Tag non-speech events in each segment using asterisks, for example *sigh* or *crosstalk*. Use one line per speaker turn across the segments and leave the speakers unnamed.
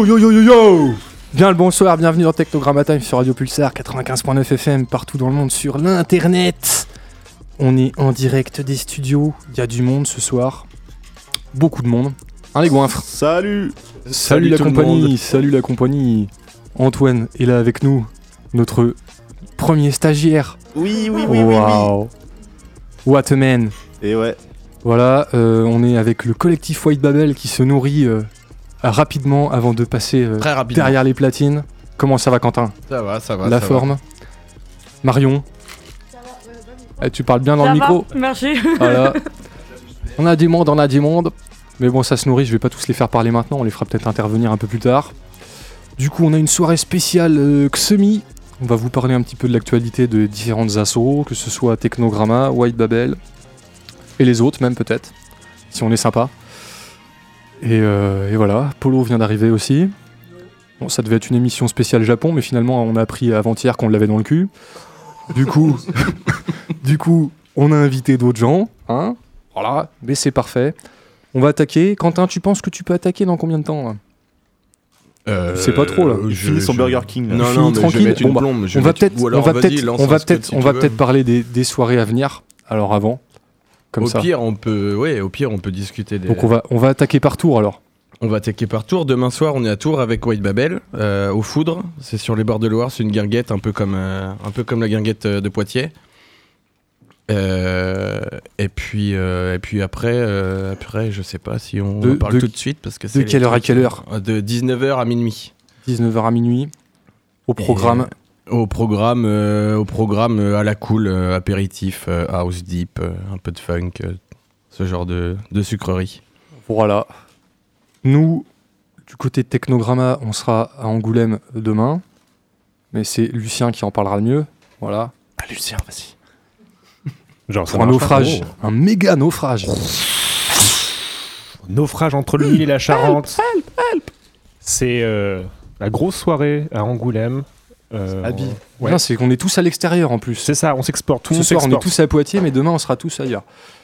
Yo yo yo yo yo Bien le bonsoir, bienvenue dans Technogramma Time sur Radio Pulsar 95.9 FM partout dans le monde sur l'internet. On est en direct des studios, il y a du monde ce soir. Beaucoup de monde. Hein les goinfres
Salut
Salut, la
tout le
compagnie,
monde.
salut la compagnie. Antoine est là avec nous, notre premier stagiaire.
Oui, oui, oui, oui, oui.
Waouh What a man
Et ouais,
Voilà, euh, on est avec le collectif White Babel qui se nourrit euh, rapidement avant de passer euh,
Très rapidement.
derrière les platines. Comment ça va Quentin?
Ça va, ça va.
La
ça
forme? Marion? Eh, Tu parles bien dans
Ça
le
va,
micro
Merci.
Voilà. *laughs* On a du monde, on a du monde. Mais bon, ça se nourrit, je vais pas tous les faire parler maintenant, on les fera peut-être intervenir un peu plus tard. Du coup, on a une soirée spéciale euh, Xemi. On va vous parler un petit peu de l'actualité de différentes assos, que ce soit Technogramma, White Babel, et les autres même peut-être, si on est sympa. Et, euh, et voilà, Polo vient d'arriver aussi. Bon, ça devait être une émission spéciale Japon, mais finalement on a appris avant-hier qu'on l'avait dans le cul. Du coup, *laughs* du coup, on a invité d'autres gens, hein Voilà, mais c'est parfait. On va attaquer. Quentin, tu penses que tu peux attaquer dans combien de temps là?
Euh,
C'est pas trop, là.
il
je-
finit son
je-
Burger King. Là.
Non, non, mais je
tranquille.
vais mettre
Bon,
une
bah,
plombe. je
On va peut-être, on va peut-être, on va peut-être, parler des, des soirées à venir. Alors avant, comme
Au
ça.
pire, on peut, ouais, au pire, on peut discuter des.
Donc on va, on va attaquer par tour alors.
On va attaquer par Tours. Demain soir, on est à Tours avec White Babel, euh, au Foudre. C'est sur les bords de Loire. C'est une guinguette, un peu comme, euh, un peu comme la guinguette euh, de Poitiers. Euh, et puis, et puis après, après, je sais pas si on
De-
en parle
de-
tout de suite parce que c'est les
quelle heure à quelle heure
De 19h à minuit.
19h à minuit. Au programme.
Au programme, euh, au programme euh, à la cool, euh, apéritif, euh, house deep, euh, un peu de funk, euh, ce genre de, de sucrerie.
Voilà. Nous, du côté Technogramma, on sera à Angoulême demain. Mais c'est Lucien qui en parlera le mieux. Voilà.
Ah, Lucien, vas-y. *laughs*
Genre, ça
Pour un naufrage. Un méga naufrage.
Naufrage entre le Nil et la Charente. C'est euh, la grosse soirée à Angoulême. Euh,
Habille.
on- ouais.
Non, c'est qu'on est tous à l'extérieur en plus.
C'est ça, on s'exporte. Tout
Ce soir, on est tous à Poitiers, mais demain, on sera tous ailleurs.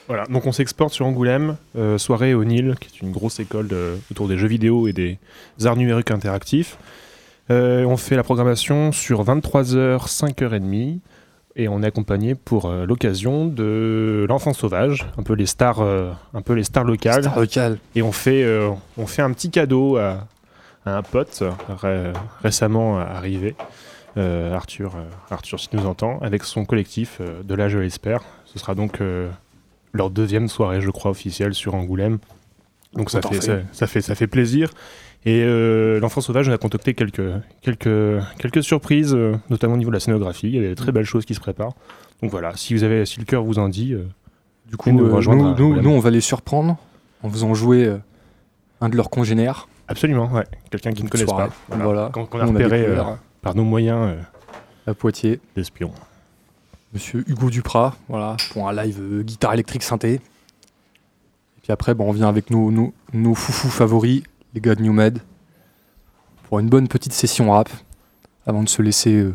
Voilà, donc on s'exporte sur Angoulême, euh, soirée au Nil, qui est une grosse école de- autour des jeux vidéo et des arts numériques interactifs. Euh, on fait la programmation sur 23h, 5h30, et on est accompagné pour euh, l'occasion de l'enfant sauvage, un peu les stars, euh, un peu les stars locales.
Star.
Et on fait, euh, on fait un petit cadeau à, à un pote ré- récemment arrivé, euh, Arthur, euh, Arthur, si tu nous entends, avec son collectif euh, de là, je l'espère. Ce sera donc euh, leur deuxième soirée, je crois, officielle sur Angoulême. Donc ça fait,
fait.
ça, ça fait, ça fait plaisir. Et euh, l'enfant sauvage, on a concocté quelques, quelques, quelques surprises, euh, notamment au niveau de la scénographie. Il y a des très belles choses qui se préparent. Donc voilà, si vous avez, si le cœur vous en dit, euh,
Du coup,
nous
euh,
rejoindre
nous, nous- on va les surprendre en faisant jouer euh, un de leurs congénères.
absolument, ouais, quelqu'un qui ne
Soirée.
pas. Voilà.
Voilà.
Qu'on a repéré euh, par nos moyens euh,
à Poitiers.
d'espions.
Monsieur Hugo Duprat, voilà, pour un live euh, guitare électrique synthé. Et puis après, bon, on vient avec nos, nos, nos foufous favoris, les gars de New Med, pour une bonne petite session rap, avant de se laisser euh,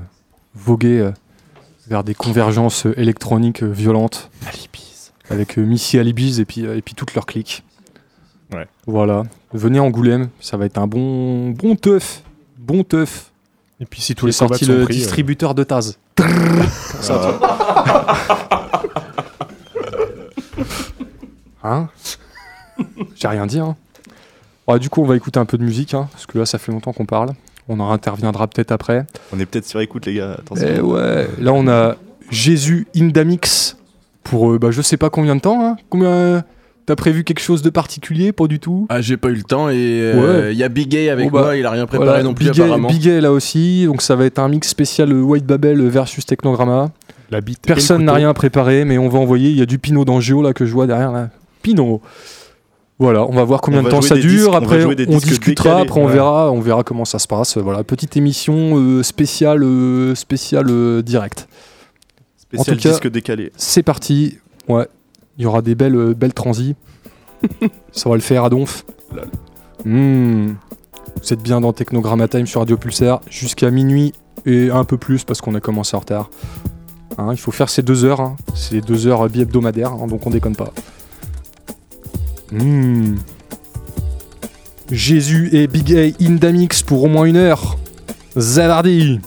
voguer euh, vers des convergences électroniques violentes. Avec Missy Alibis et puis, et puis toute leur clique.
Ouais.
Voilà. Venez à Angoulême, ça va être un bon, bon teuf. Bon teuf.
Et puis si tous les
sorti le
euh,
distributeur de Taz. *laughs* *laughs* Hein J'ai rien dit, hein. Du coup, on va écouter un peu de musique, hein, parce que là, ça fait longtemps qu'on parle. On en interviendra peut-être après.
On est peut-être sur écoute, les gars. Attention.
Eh ouais, là, on a Jésus Indamix pour euh, bah, je sais pas combien de temps. Hein. Combien T'as prévu quelque chose de particulier? Pas du tout?
Ah, j'ai pas eu le temps et euh, il
Ouais.
y a Big A avec
bah,
moi, il a rien préparé
Voilà,
non plus
Big Gay-
apparemment.
Big Gay, là aussi, donc ça va être un mix spécial White Babel versus Technogramma.
la bite
Personne n'a rien préparé, mais on va envoyer. Il y a du Pinot d'Angio là que je vois derrière là. Pinot. Voilà, on va voir combien
On
de temps ça dure.
disques-
après, on discutera.
décalés.
Après, on
Ouais.
verra, on verra comment ça se passe. Voilà, petite émission euh, spéciale, euh, spéciale euh, direct.
Spécial
en tout cas-
disque décalé.
C'est parti. Ouais, il y aura des belles, euh, belles transis. *laughs* ça va le faire à donf. Hmm. Vous êtes bien dans Technogramma Time sur Radio Pulsar jusqu'à minuit et un peu plus parce qu'on a commencé en retard. Hein, il faut faire ces deux heures. hein. C'est les deux heures bi-hebdomadaires, hein, donc on déconne pas. Hmm. Jésus et Big A Indamix pour au moins une heure. Zavardi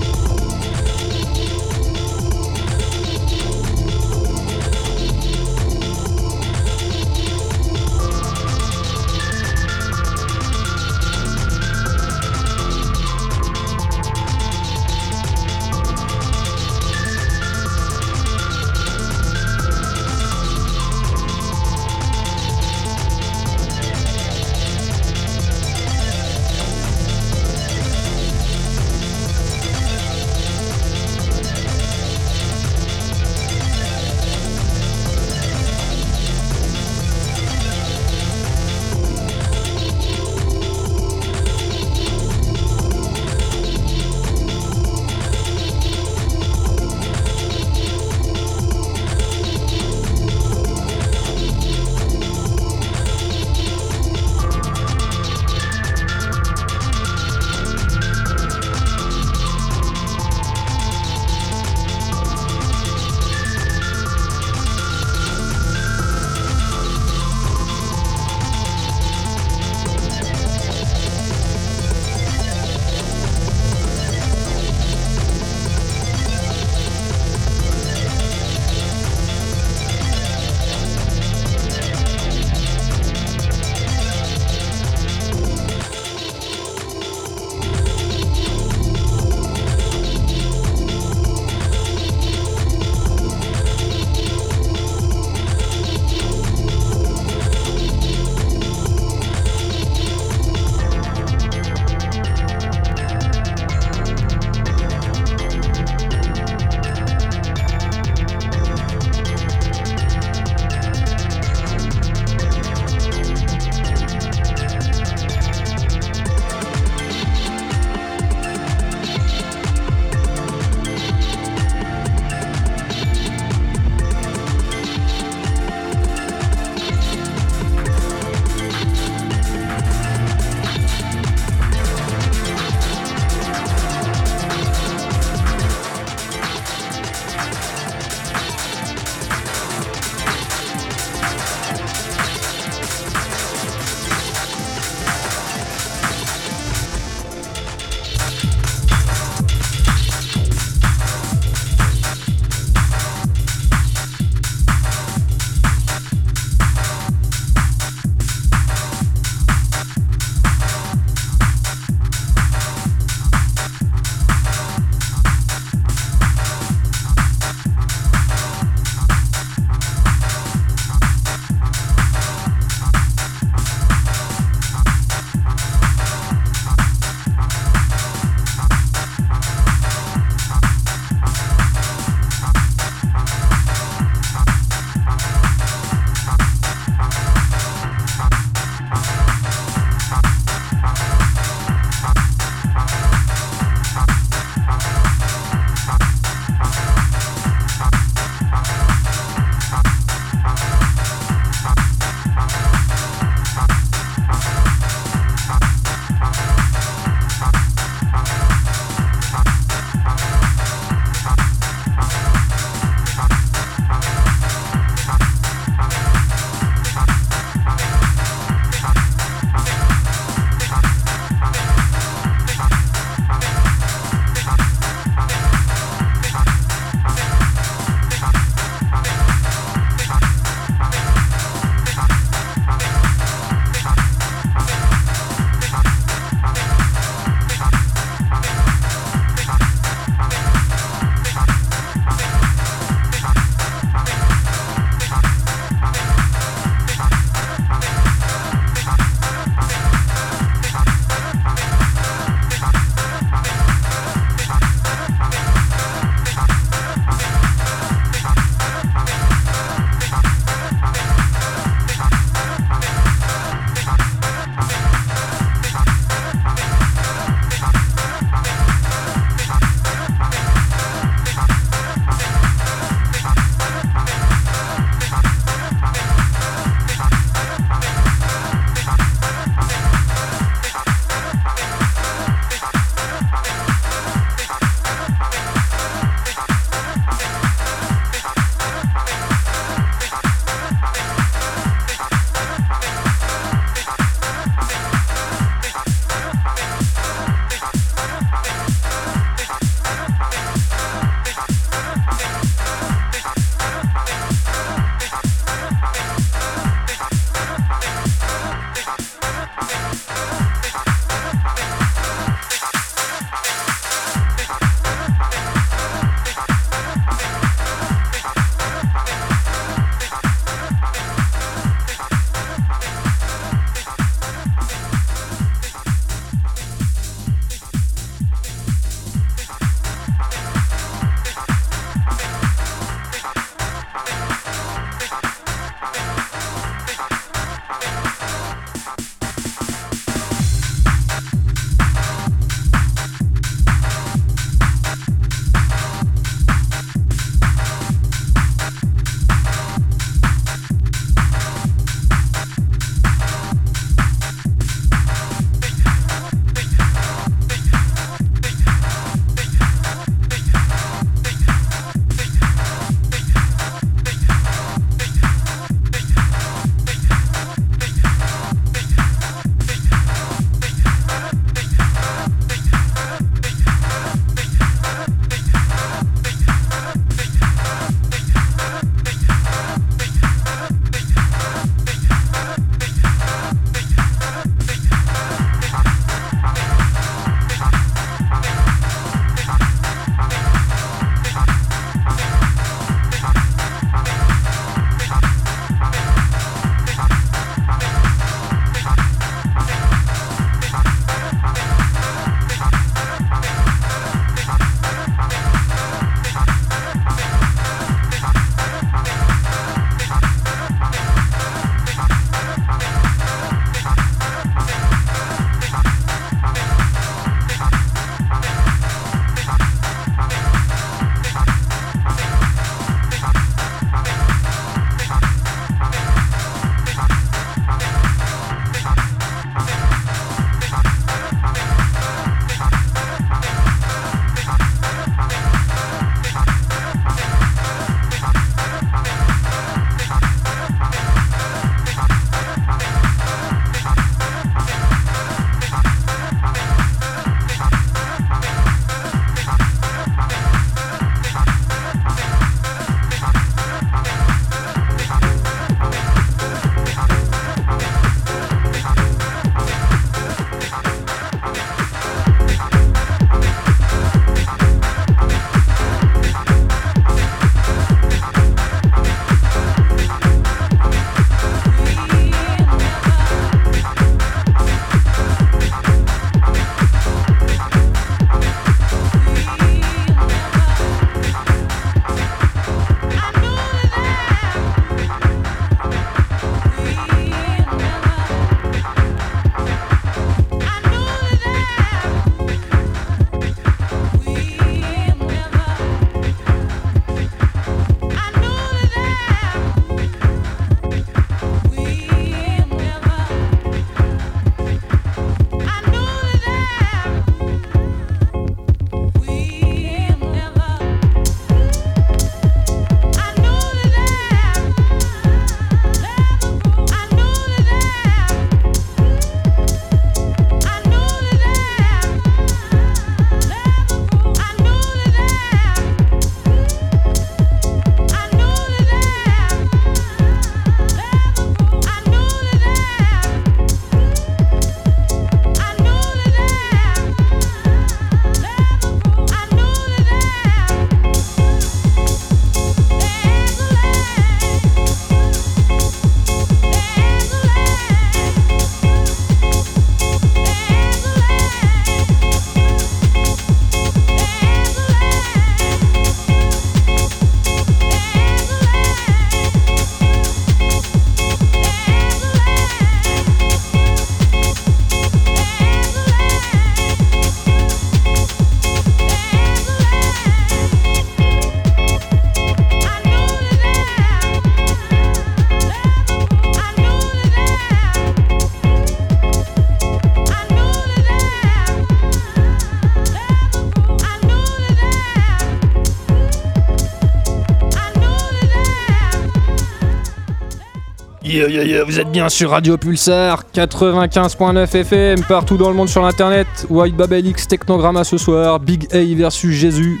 vous êtes bien sur Radio Pulsar 95.9 FM, partout dans le monde sur l'internet. White Babel X Technogramma ce soir, Big A versus Jésus,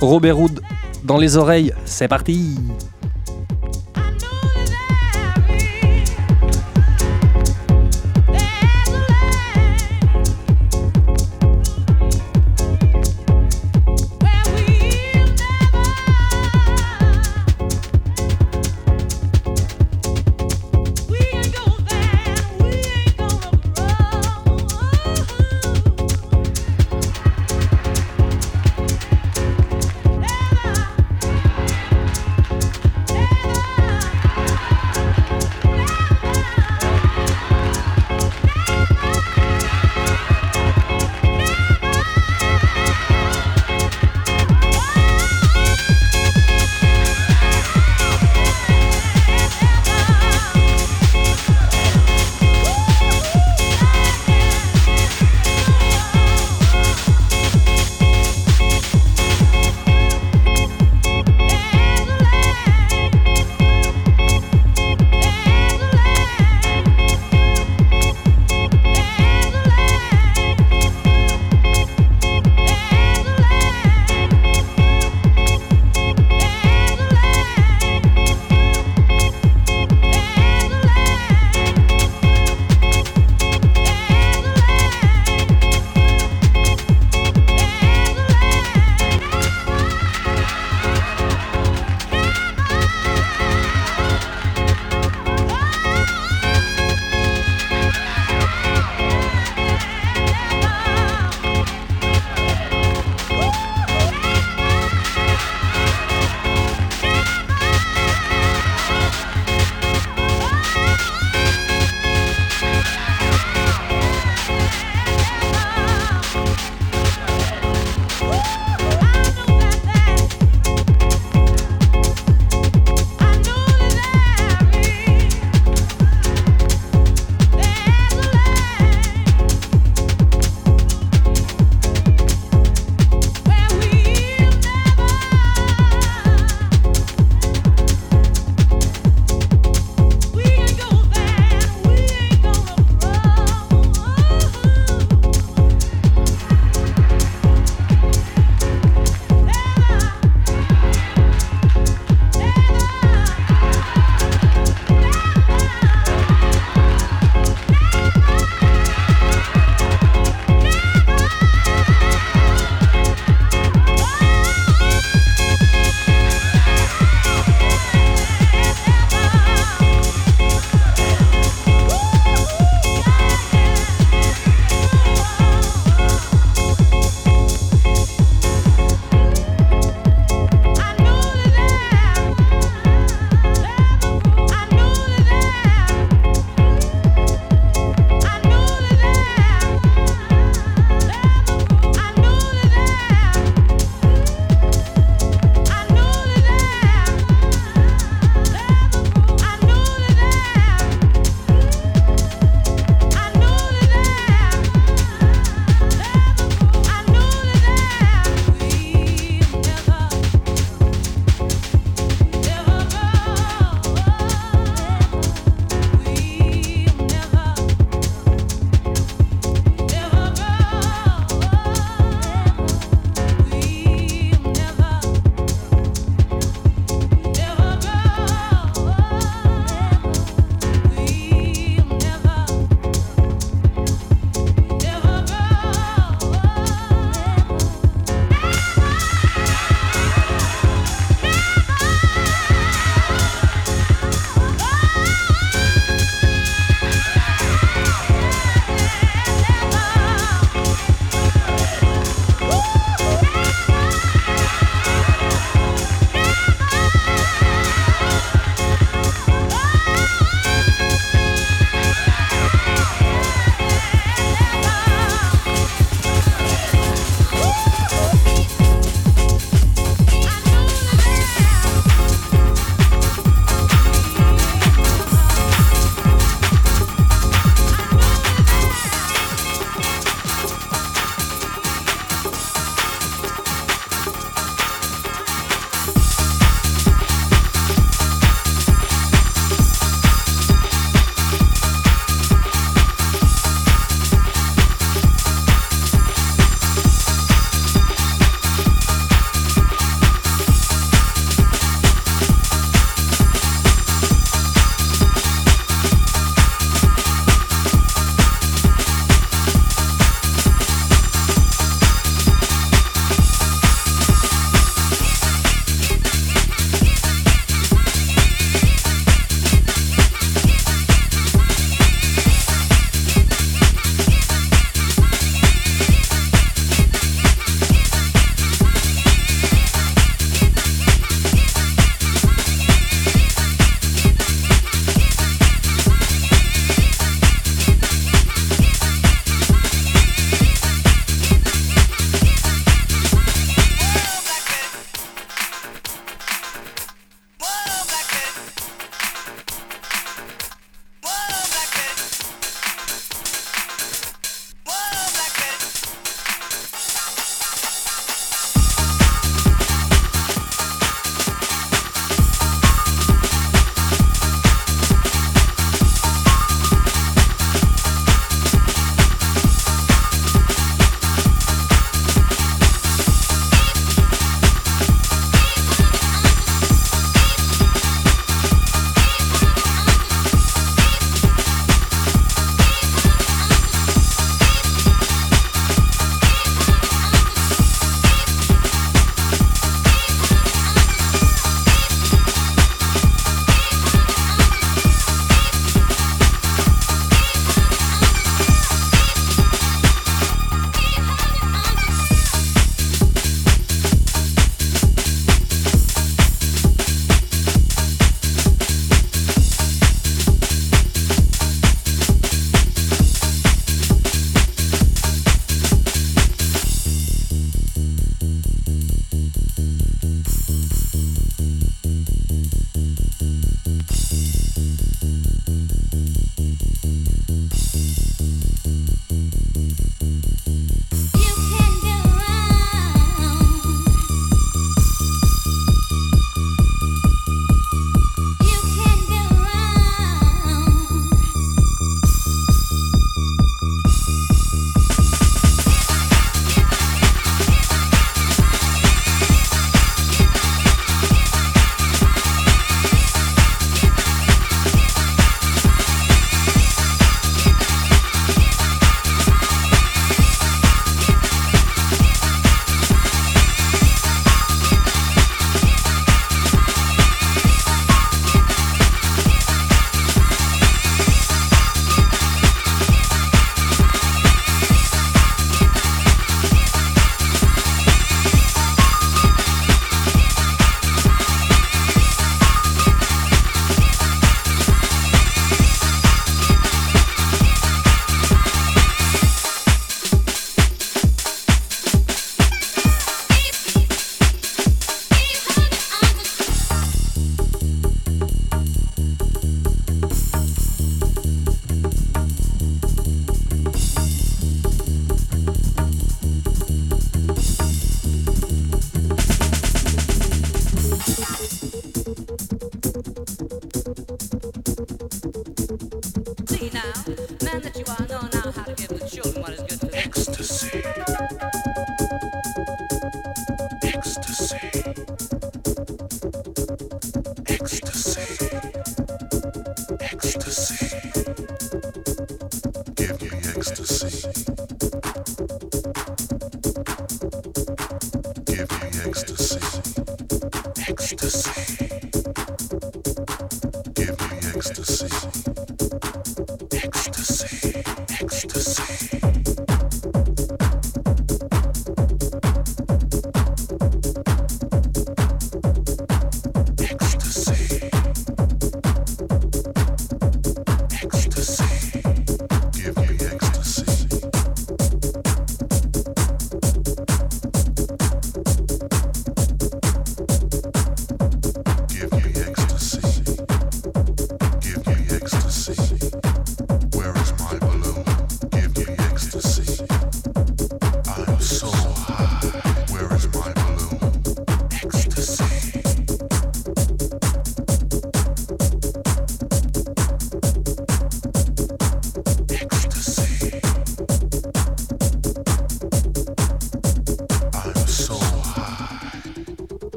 Robert Hood dans les oreilles, c'est parti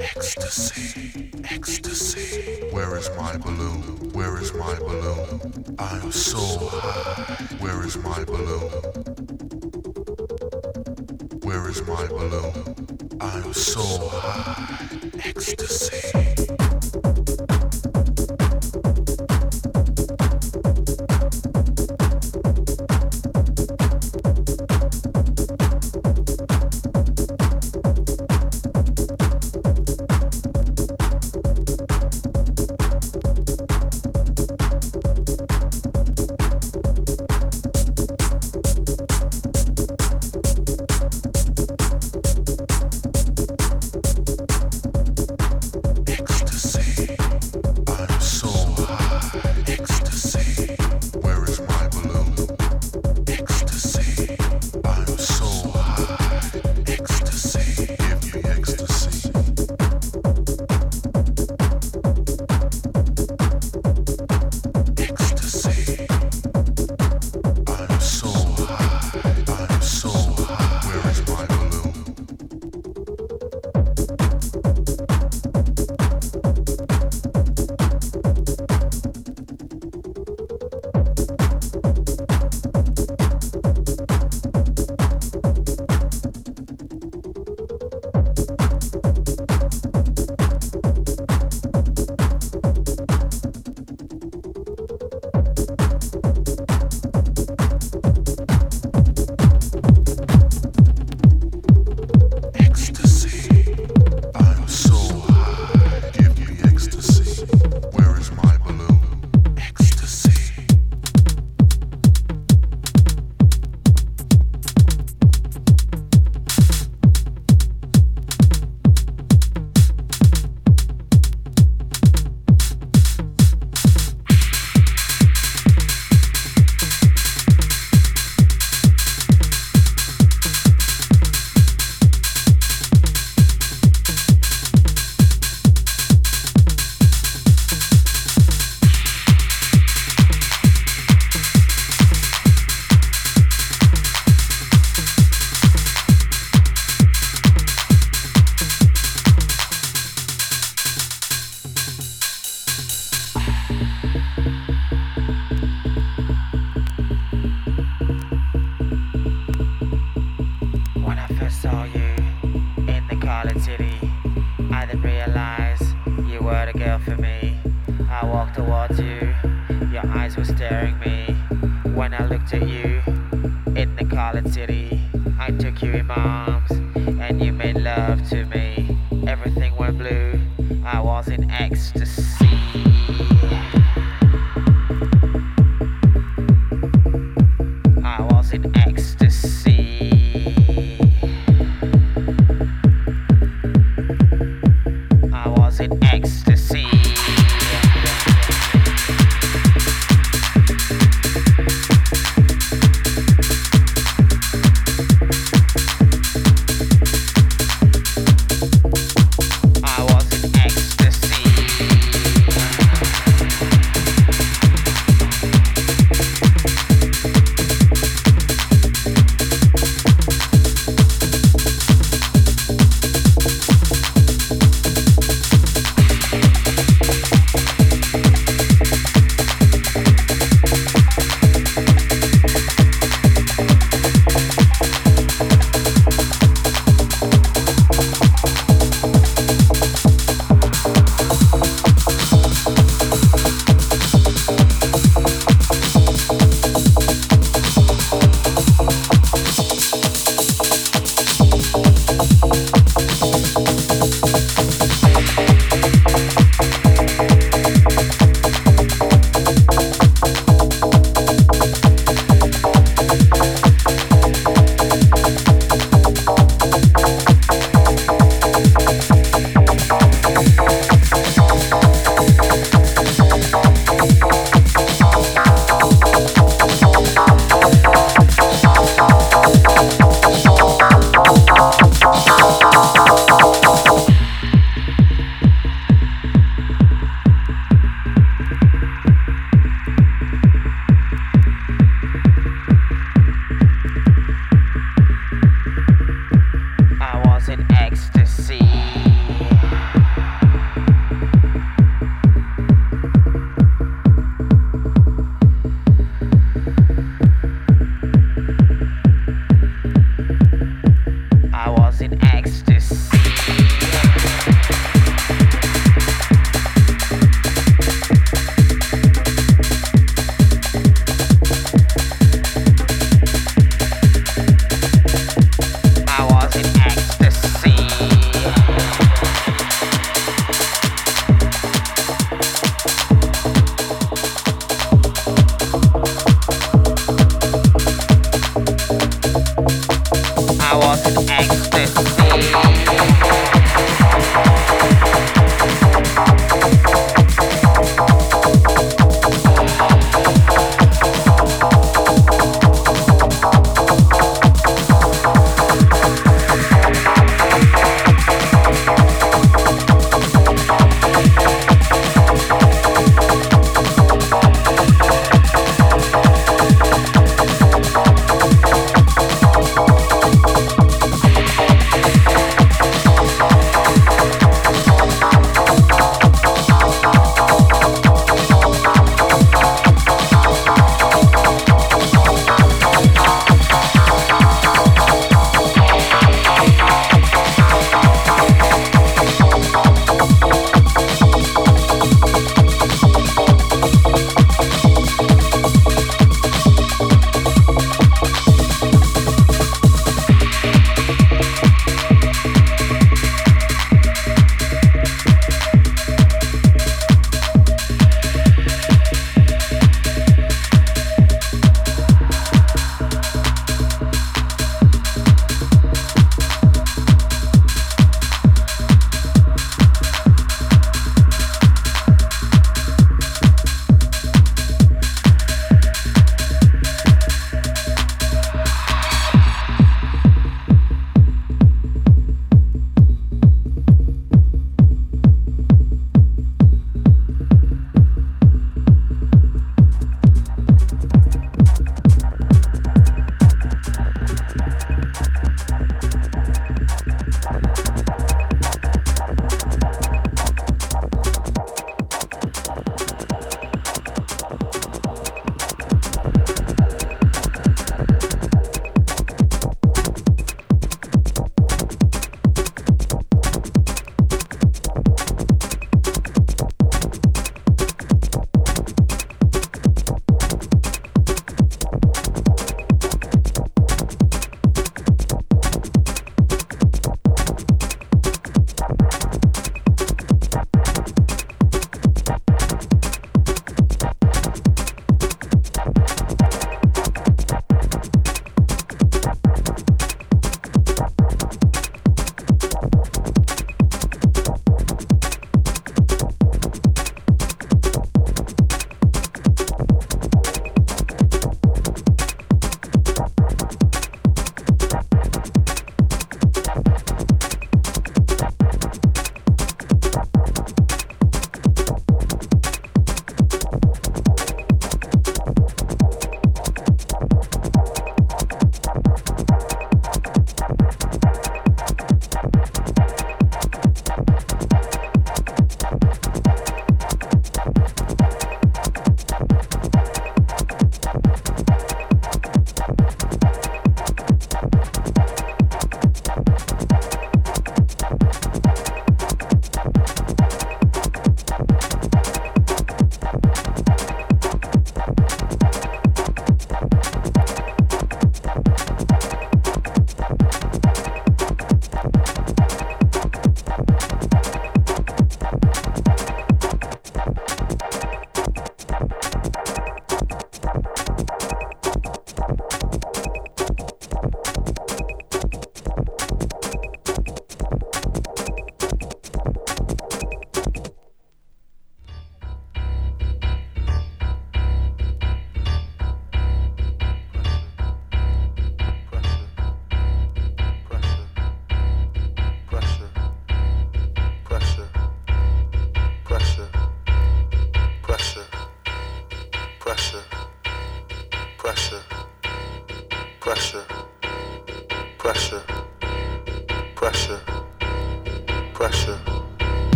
Ecstasy, ecstasy. Where is my balloon? Where is my balloon? I'm so high. Where is my balloon?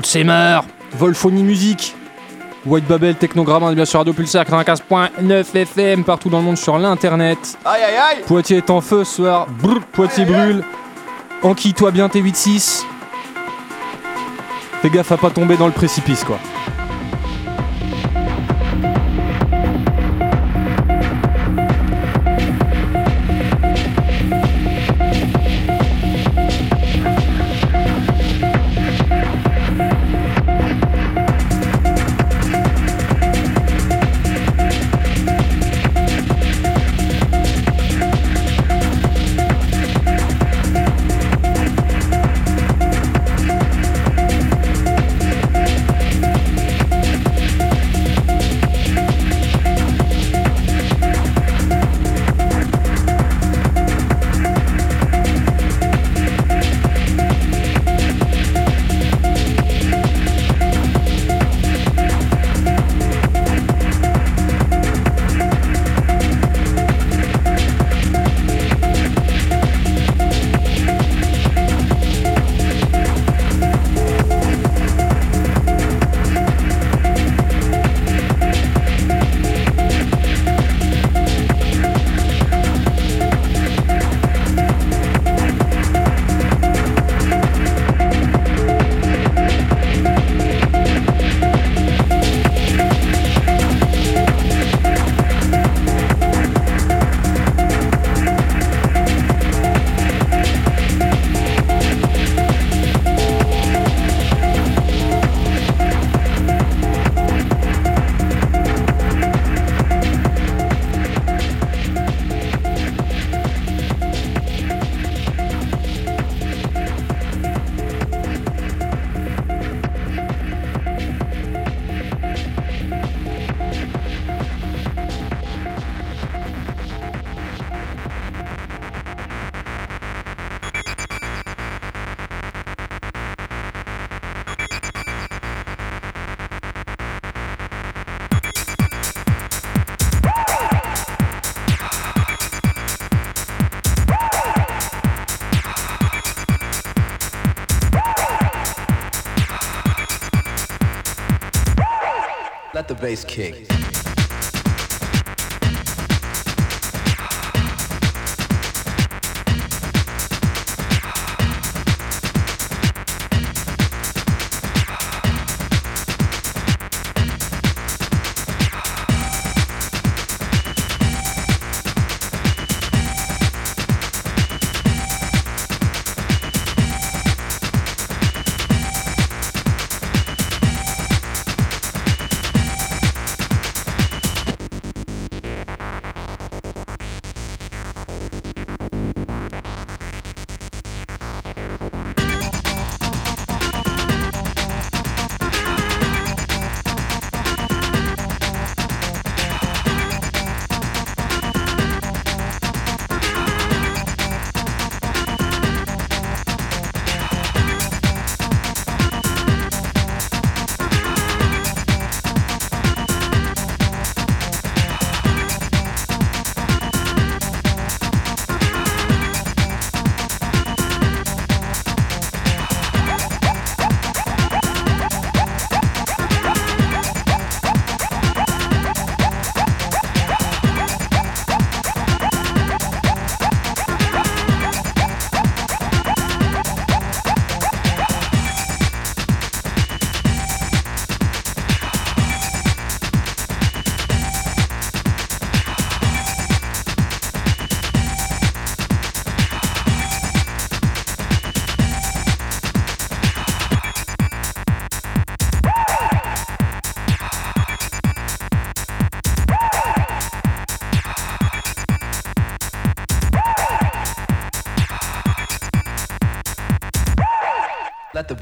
Seymour. Volphonie Musique. White Babel, Technogramme, bien sûr Radio Pulsar 95.9 FM, partout dans le monde sur l'internet.
Aïe aïe aïe
Poitiers est en feu ce soir. Brr, Poitiers brûle. Enquille-toi bien T86. Fais gaffe à pas tomber dans le précipice quoi.
Bass kick.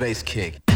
Bass kick.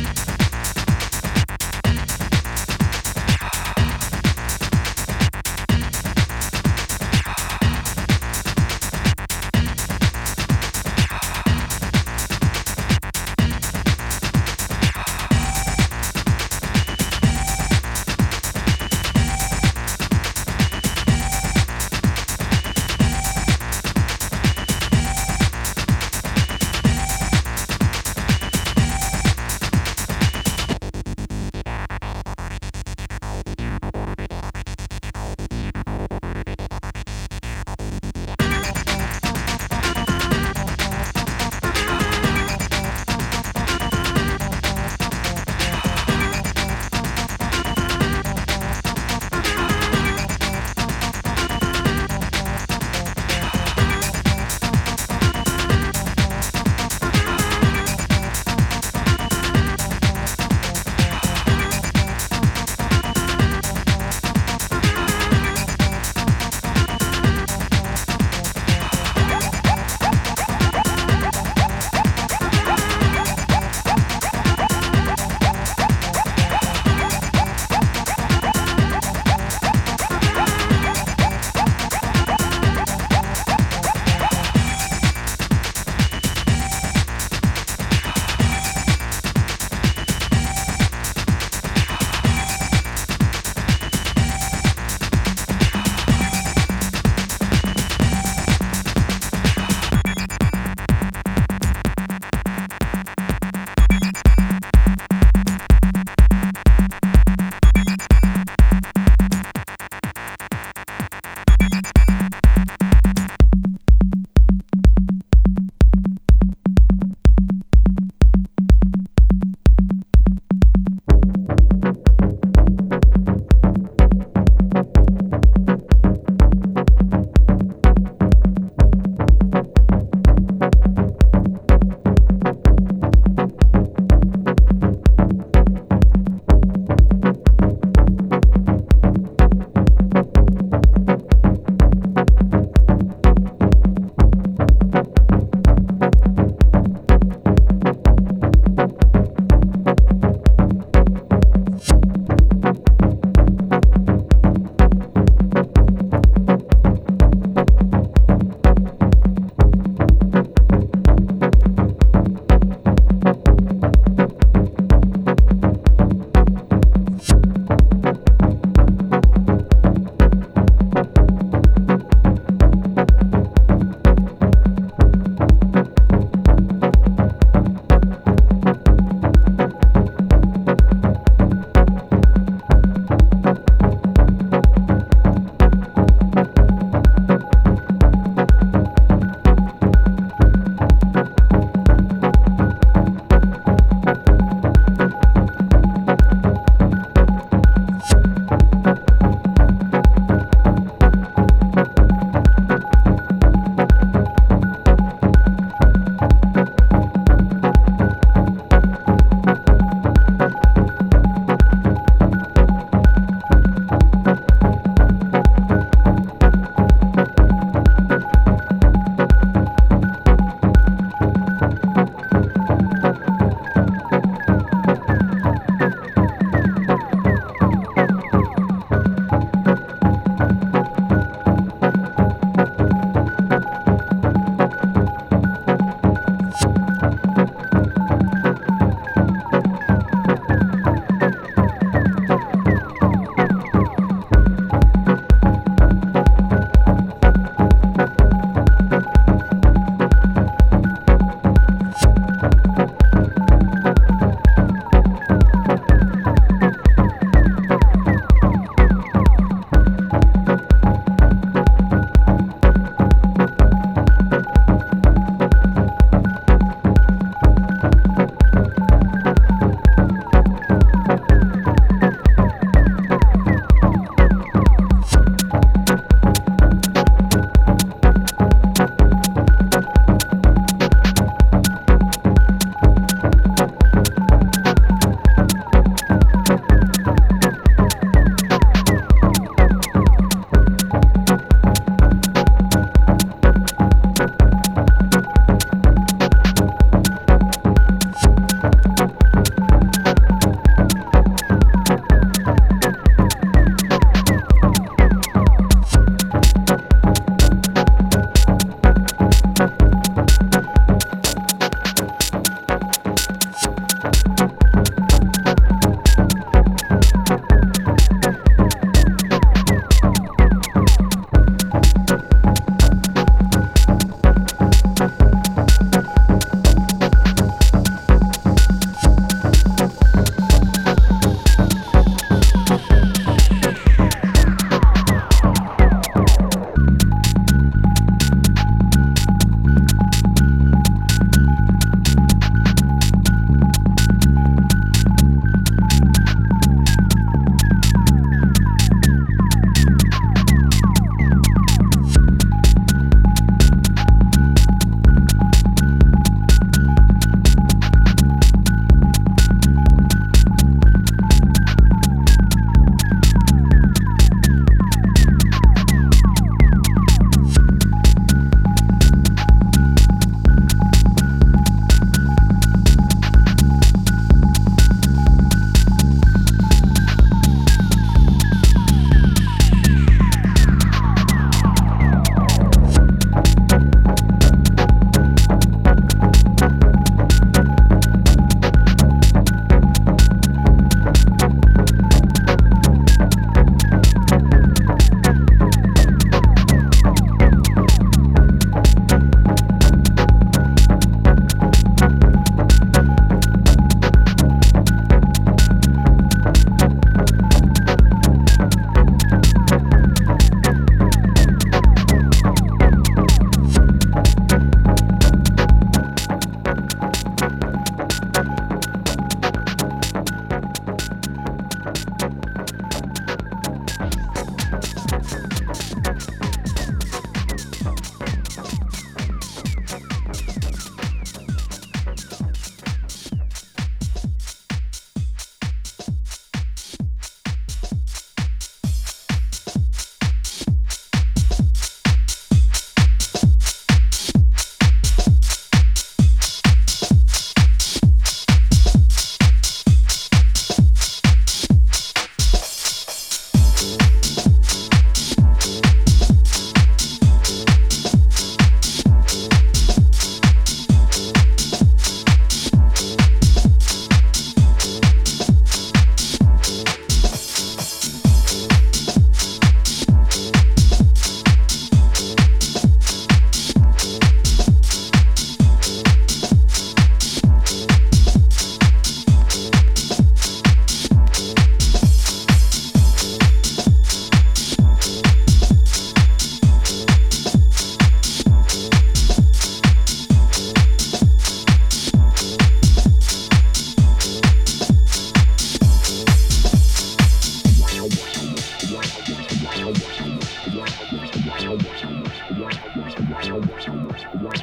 Thank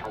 you.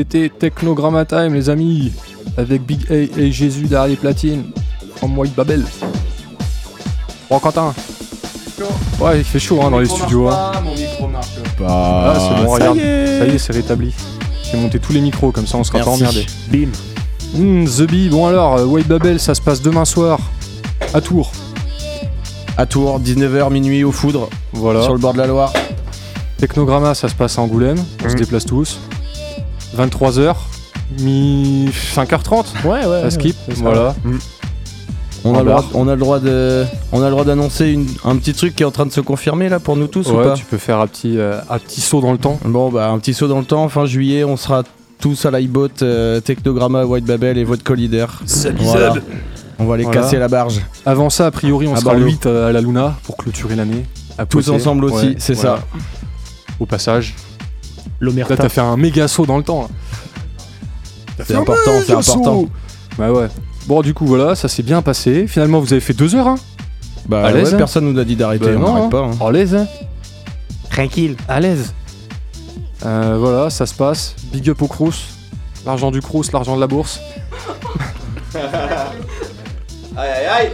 C'était Technogramma Time, les amis, avec Big A et Jésus derrière les platines, from White Babel. Bon, Quentin Ouais, il fait chaud hein, dans les studios. hein. Ah, c'est bon, regarde. Ça y est, c'est rétabli. J'ai monté tous les micros, comme ça on sera pas
Merci.
emmerdé.
Bim.
Hmm, The Bee, bon alors, euh, White Babel, ça se passe demain soir, à Tours.
À Tours, 19h, minuit au foudre,
Voilà.
sur le bord de la Loire.
Technogramma, ça se passe à Angoulême, on se
Mhm.
déplace tous. 23h, mi 5h30,
Ouais, ouais.
ça skip,
ça.
voilà.
On
En
a, le droit, on a le droit de, on a le droit d'annoncer une- un petit truc qui est en train de se confirmer là pour nous tous ou pas
tu peux faire un petit, euh, un petit saut dans le temps.
Bon bah un petit saut dans le temps. Fin juillet, on sera tous à l'iBot, euh, Technogramma, White Babel et votre Collider. Voilà. On va aller
Voilà.
casser la barge.
Avant ça, a priori, on
À
sera le
Bordeaux.
8 à la Luna pour clôturer l'année. à
Tous ensemble aussi,
Ouais,
c'est
voilà.
ça.
Au passage. Là,
L'omerta.
t'as fait un méga saut dans le temps.
C'est
fait un
important, c'est important.
Bah ouais. Bon, du coup, voilà, ça s'est bien passé. Finalement, vous avez fait deux heures, hein
Bah
À l'aise,
ouais, personne nous a dit d'arrêter,
Bah
on
non,
n'arrête
hein.
pas. hein.
À l'aise, hein
Tranquille.
À l'aise. Euh, voilà, ça se passe. Big up au Crous. L'argent du Crous, l'argent de la bourse. *laughs*
Aïe aïe aïe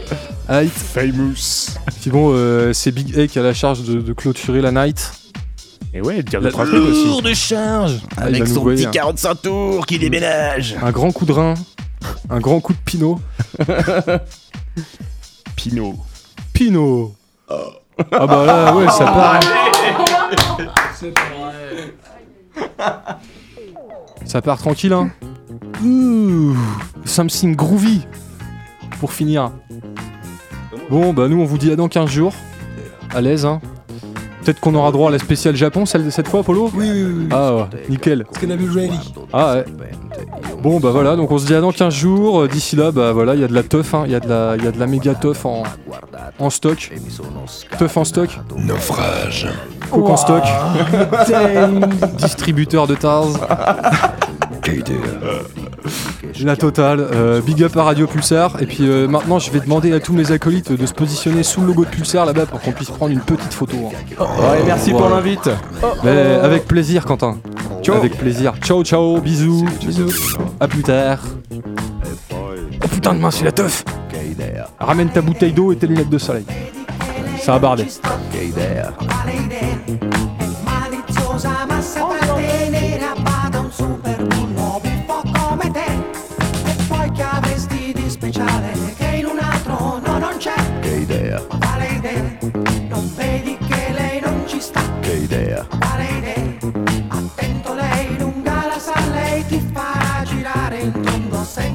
Aïe.
Famous.
Puis bon, euh, c'est Big A qui a la charge de, de clôturer la night.
Et ouais, dire
La
deux, trois trucs aussi.
de charge
Avec son petit 45 tours qui déménage.
Un grand coup de rein. Un grand coup de pinot. *laughs*
Pinot.
Pinot Ah bah là, ouais, ça part. Ça part tranquille, hein. Ouh, something groovy. Pour finir. Bon, bah nous, on vous dit à dans 15 jours. À l'aise, hein. Peut-être qu'on aura droit à la spéciale Japon celle, cette fois, Polo
Oui, oui, oui.
Ah, ouais, nickel. Ah ouais. Bon bah voilà, donc on se dit à dans 15 jours. Euh, D'ici là, bah voilà, il y a de la teuf, hein. il y, a de la- il y a de la méga teuf en, en stock. Teuf en stock,
Naufrage.
coke en stock, *laughs* distributeur de Tars. *laughs* La totale, euh, big up à Radio Pulsar. Et puis euh, maintenant, je vais demander à tous mes acolytes de se positionner sous le logo de Pulsar là-bas pour qu'on puisse prendre une petite photo. hein.
Ouais, merci pour l'invite.
Mais avec plaisir, Quentin. Avec plaisir. Ciao, ciao, bisous. Bisous. À plus tard. Oh putain de main, c'est la teuf. Ramène ta bouteille d'eau et tes lunettes de soleil. Ça a bardé.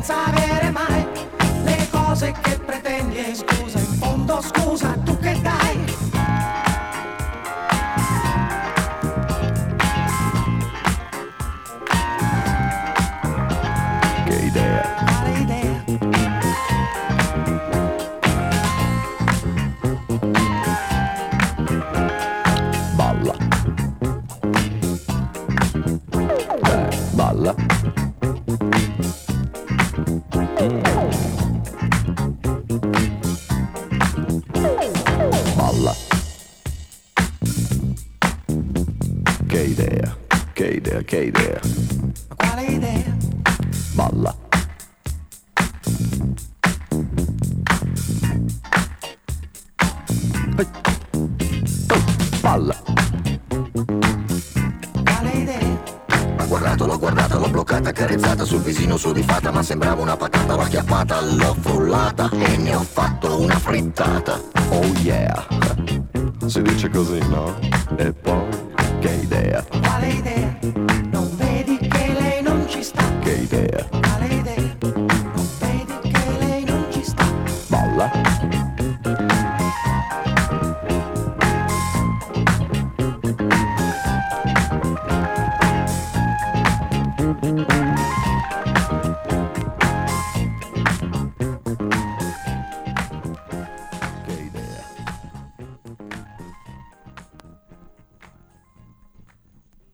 Bobby. Che
idea,
idea. quale idea
Balla. Ehi, Balla.
quale idea
Ma guardato, l'ho guardata, l'ho bloccata, accarezzata sul visino sudifata, ma sembrava una patata, l'ho acchiappata, l'ho frullata e ne ho fatto una frittata. Oh yeah. Si dice così, no? E poi, che idea,
quale idea non